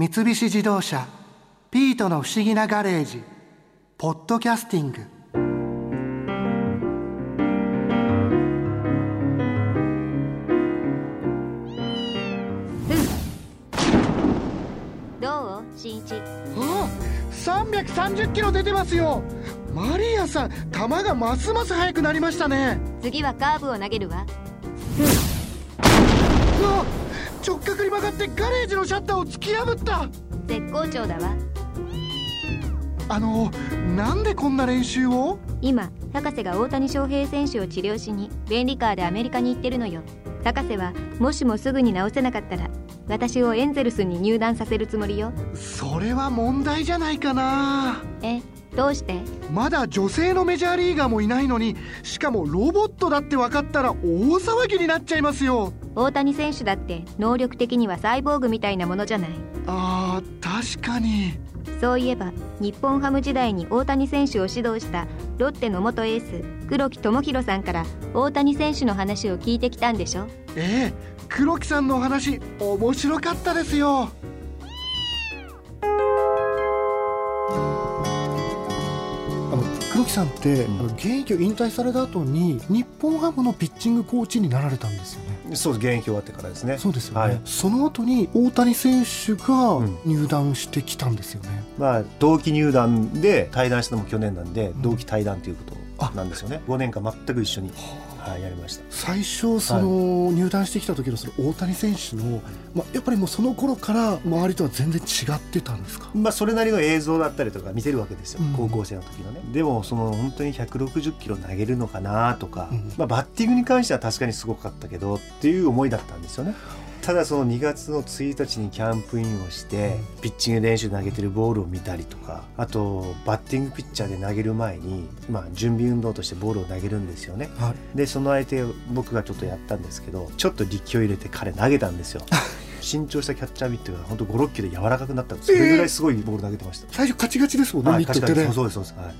三菱自動車「ピートの不思議なガレージ」「ポッドキャスティング」どう？新一。あ330キロ出てますよ。マリアさん球がますます速くなりましたね。次はカーブを投げるわ。うわ直角に曲がってガレージのシャッターを突き破った。絶好調だわ。あのなんでこんな練習を？今高瀬が大谷翔平選手を治療しに便利カーでアメリカに行ってるのよ。高瀬はもしもすぐに治せなかったら私をエンゼルスに入団させるつもりよ。それは問題じゃないかな。えどうして？まだ女性のメジャーリーガーもいないのにしかもロボットだって分かったら大騒ぎになっちゃいますよ。大谷選手だって能力的にはサイボーグみたいなものじゃない。あー確かに。そういえば日本ハム時代に大谷選手を指導したロッテの元エース黒木智弘さんから大谷選手の話を聞いてきたんでしょ？ええ黒木さんのお話面白かったですよ黒木さんって、うん。現役を引退された後に日本ハムのピッチングコーチになられたんですよね。そう現役終わってからですね。そうですよね、はい。その後に大谷選手がうん。入団してきたんですよね、まあ同期入団で対談したのも去年なんで、ん。同期対談ということなんですよね。5年間全く一緒に、はい、やりました。最初その入団してきた時のその大谷選手の、まあ、やっぱりもうその頃から周りとは全然違ってたんですか？まあそれなりの映像だったりとか見てるわけですよ、うん。高校生の時のね。でもその本当に160キロ投げるのかなとか、うん。まあ、バッティングに関しては確かにすごかったけどっていう思いだったんですよねただその2月の1日にキャンプインをしてピッチング練習で投げてるボールを見たりとかあとバッティングピッチャーで投げる前に、まあ、準備運動としてボールを投げるんですよね。はい。でその相手を僕がちょっとやったんですけどちょっと力を入れて彼投げたんですよ。身長したキャッチャーミットが本当5 6キロ柔らかくなったそれぐらいすごいボール投げてました、最初カチカチですもんね、はいミットってね。そうですそうです、はい、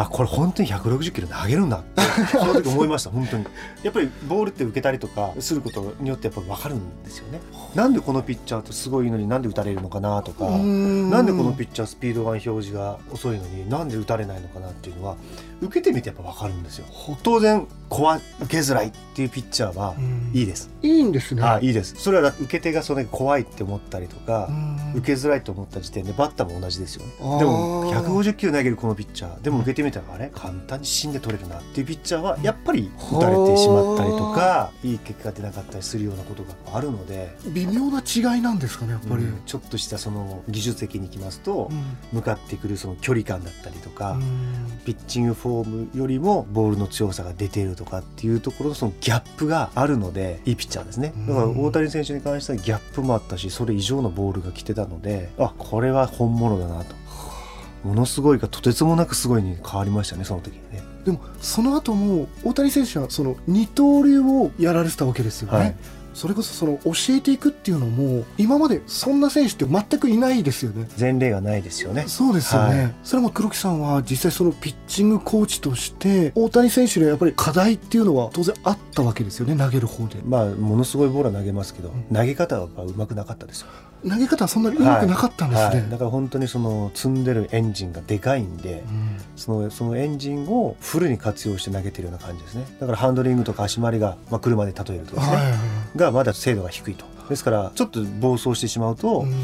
あこれ本当に160キロ投げるんだって その時思いました本当に。やっぱりボールって受けたりとかすることによってやっぱ分かるんですよね。なんでこのピッチャーってすごいのになんで打たれるのかなとかななんでこのピッチャースピードガン表示が遅いのになんで打たれないのかなっていうのは受けてみてやっぱ分かるんですよ。当然怖い受けづらいっていうピッチャーはいいです、いいんですね。あいいです。それは受け手がそれ怖いって思ったりとかうん。受けづらいと思った時点でバッターも同じですよね。でも150キロ投げるこのピッチャーでも受けてみたらあれ簡単に芯で取れるなっていうピッチャーはやっぱり打たれてしまったりとかいい結果が出なかったりするようなことがあるので、微妙な違いなんですかねやっぱり、うんちょっとしたその技術的にいきますとうん。向かってくるその距離感だったりとか、うん。ピッチングフォームよりもボールの強さが出ているとかっていうところのそのギャップがあるのでいいピッチャーですね。だから大谷選手に関してはギャップもあったしそれ以上のボールが来てたのであこれは本物だなとものすごいがとてつもなくすごいに変わりましたねその時にね。でもその後も大谷選手はその二刀流をやられてたわけですよね、はい。それこそその教えていくっていうのも今までそんな選手って全くいないですよね。前例がないですよね。そうですよね、はい。それも黒木さんは実際そのピッチングコーチとして大谷選手にはやっぱり課題っていうのは当然あったわけですよね投げる方で。まあものすごいボールは投げますけど、ん。投げ方はやっぱ上手くなかったですよ。投げ方はそんなにうまくなかったんですね、はい。だから本当にその積んでるエンジンがでかいんで、うん。そのそのエンジンをフルに活用して投げてるような感じですね。だからハンドリングとか足回りが、まあ、車で例えるとですね、はいはいはい。がまだ精度が低いと。ですからちょっと暴走してしまうと、うん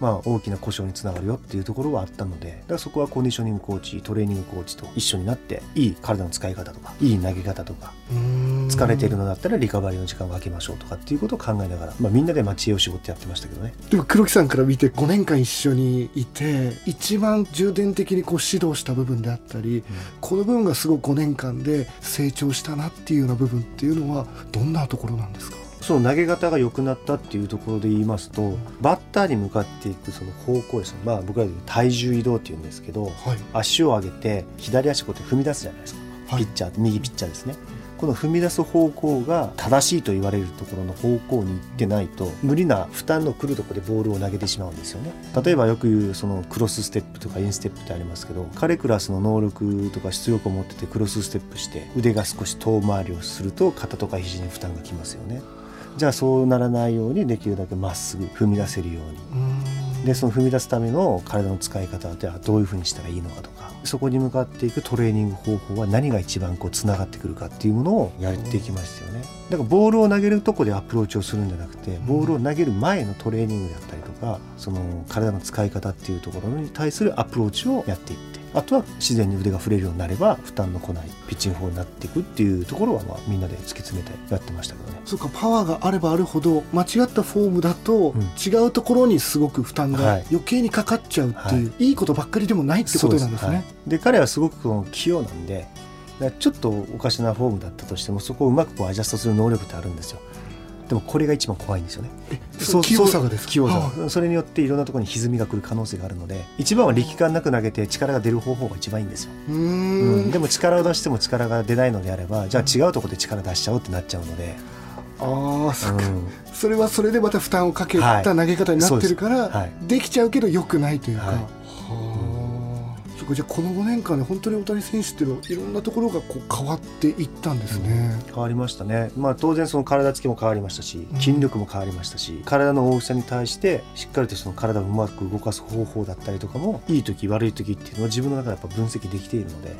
まあ、大きな故障につながるよっていうところはあったのでだからそこはコンディショニングコーチトレーニングコーチと一緒になっていい体の使い方とかいい投げ方とかうん。疲れているのだったらリカバリーの時間を空けましょうとかっていうことを考えながら、まあ、みんなでまあ知恵を絞ってやってましたけどね。でも黒木さんから見て5年間一緒にいて一番重点的にこう指導した部分であったり、この部分がすごく5年間で成長したなっていうような部分っていうのはどんなところなんですか？その投げ方が良くなったっていうところで言いますとバッターに向かっていくその方向ですね。まあ僕らで体重移動っていうんですけどはい。足を上げて左足こうやって踏み出すじゃないですか、はい。ピッチャー右ピッチャーですね。この踏み出す方向が正しいと言われるところの方向に行ってないと無理な負担の来るところでボールを投げてしまうんですよね。例えばよく言うそのクロスステップとかインステップってありますけど彼クラスの能力とか出力を持っててクロスステップして腕が少し遠回りをすると肩とか肘に負担がきますよねじゃあそうならないようにできるだけまっすぐ踏み出せるように。でその踏み出すための体の使い方ではどういうふうにしたらいいのかとか。そこに向かっていくトレーニング方法は何が一番こうつながってくるかっていうものをやっていきましたよね。だからボールを投げるとこでアプローチをするんじゃなくてボールを投げる前のトレーニングであったりとかその体の使い方っていうところに対するアプローチをやっていってあとは自然に腕が振れるようになれば負担の来ないピッチング法になっていくっていうところはまあみんなで突き詰めてやってましたけどね。そうかパワーがあればあるほど間違ったフォームだとうん。違うところにすごく負担がはい。余計にかかっちゃうっていう、い、いことばっかりでもないってことなんですね。はい。で彼はすごくこの器用なんでちょっとおかしなフォームだったとしてもそこをうまくこうアジャストする能力ってあるんですよでもこれが一番怖いんですよね。そう器用さがですか？器用さそれによっていろんなところに歪みが来る可能性があるので一番は力感なく投げて力が出る方法が一番いいんですよ、うん。ん、でも力を出しても力が出ないのであればじゃあ違うところで力出しちゃおうってなっちゃうので、ああそうん。それはそれでまた負担をかけはい。た投げ方になってるから、そうです。はい。できちゃうけど良くないというか。はいはあそっかじゃあこの5年間で本当に大谷選手っていうのはいろんなところがこう変わっていったんですね。変わりましたね、まあ、当然その体つきも変わりましたしうん筋力も変わりましたし、体の大きさに対してしっかりとその体をうまく動かす方法だったりとかもいい時悪い時っていうのは自分の中でやっぱ分析できているので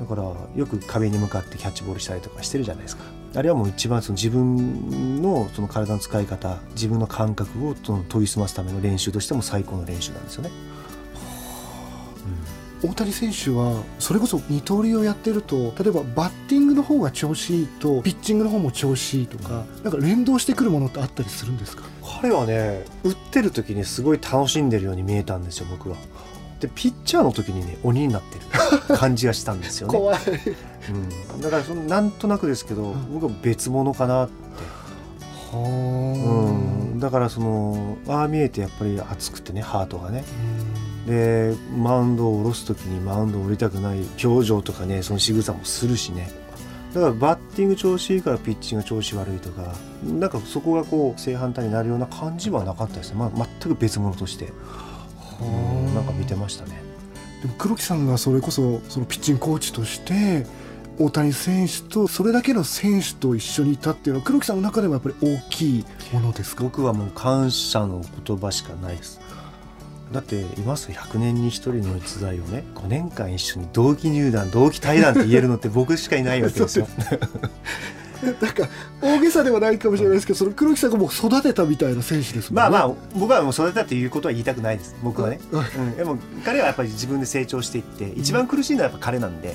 だからよく壁に向かってキャッチボールしたりとかしてるじゃないですかあれはもう一番その自分のその体の使い方自分の感覚をその研ぎ澄ますための練習としても最高の練習なんですよね。大谷選手はそれこそ二刀流をやってると例えばバッティングの方が調子いいとピッチングの方も調子いいとかなんか連動してくるものってあったりするんですか？彼はね打ってる時にすごい楽しんでるように見えたんですよ僕は。でピッチャーの時にね鬼になってる 感じがしたんですよね。怖い。うん、だからそのなんとなくですけど僕は別物かなって、うはん、だからそのああ見えてやっぱり熱くてねハートがねでマウンドを下ろす時にマウンドを降りたくない表情とかねその仕草もするしね。だからバッティング調子いいからピッチング調子悪いとかなんかそこがこう正反対になるような感じはなかったですね、まあ、全く別物として、うんなんか見てましたね。でも黒木さんがそれこそそのピッチングコーチとして大谷選手とそれだけの選手と一緒にいたっていうのは黒木さんの中でもやっぱり大きいものですか？僕はもう感謝の言葉しかないですだっています？100年に1人の逸材をね5年間一緒に同期入団同期対談って言えるのって僕しかいないわけですよ。なんか大げさではないかもしれないですけどその黒木さんがもう育てたみたいな選手ですもんね。まあまあ僕はもう育てたっていうことは言いたくないです僕はね、うん。うん、でも彼はやっぱり自分で成長していって一番苦しいのはやっぱ彼なんで、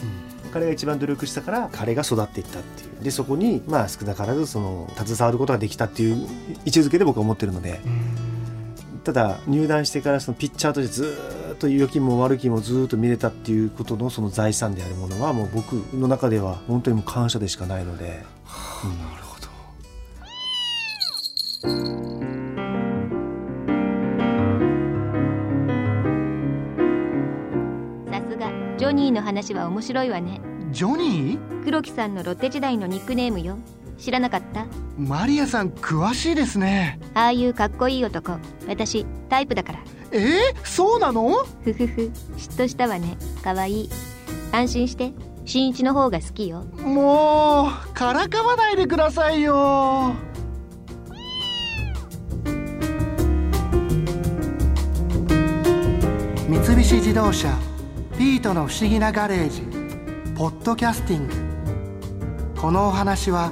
彼が一番努力したから彼が育っていったっていう。でそこにまあ少なからずその携わることができたっていう位置づけで僕は思ってるのでただ入団してからそのピッチャーとしてずーっと良きも悪きもずーっと見れたっていうことのその財産であるものはもう僕の中では本当にもう感謝でしかないので、うん。なるほどさすがジョニーの話は面白いわね。ジョニー？黒木さんのロッテ時代のニックネームよ知らなかった？マリアさん詳しいですね。ああいうかっこいい男。私タイプだから。え？ー、そうなの？ふふふ。嫉妬したわね。かわいい。安心して。新一の方が好きよ。もうからかわないでくださいよ。三菱自動車ピートの不思議なガレージポッドキャスティング。このお話は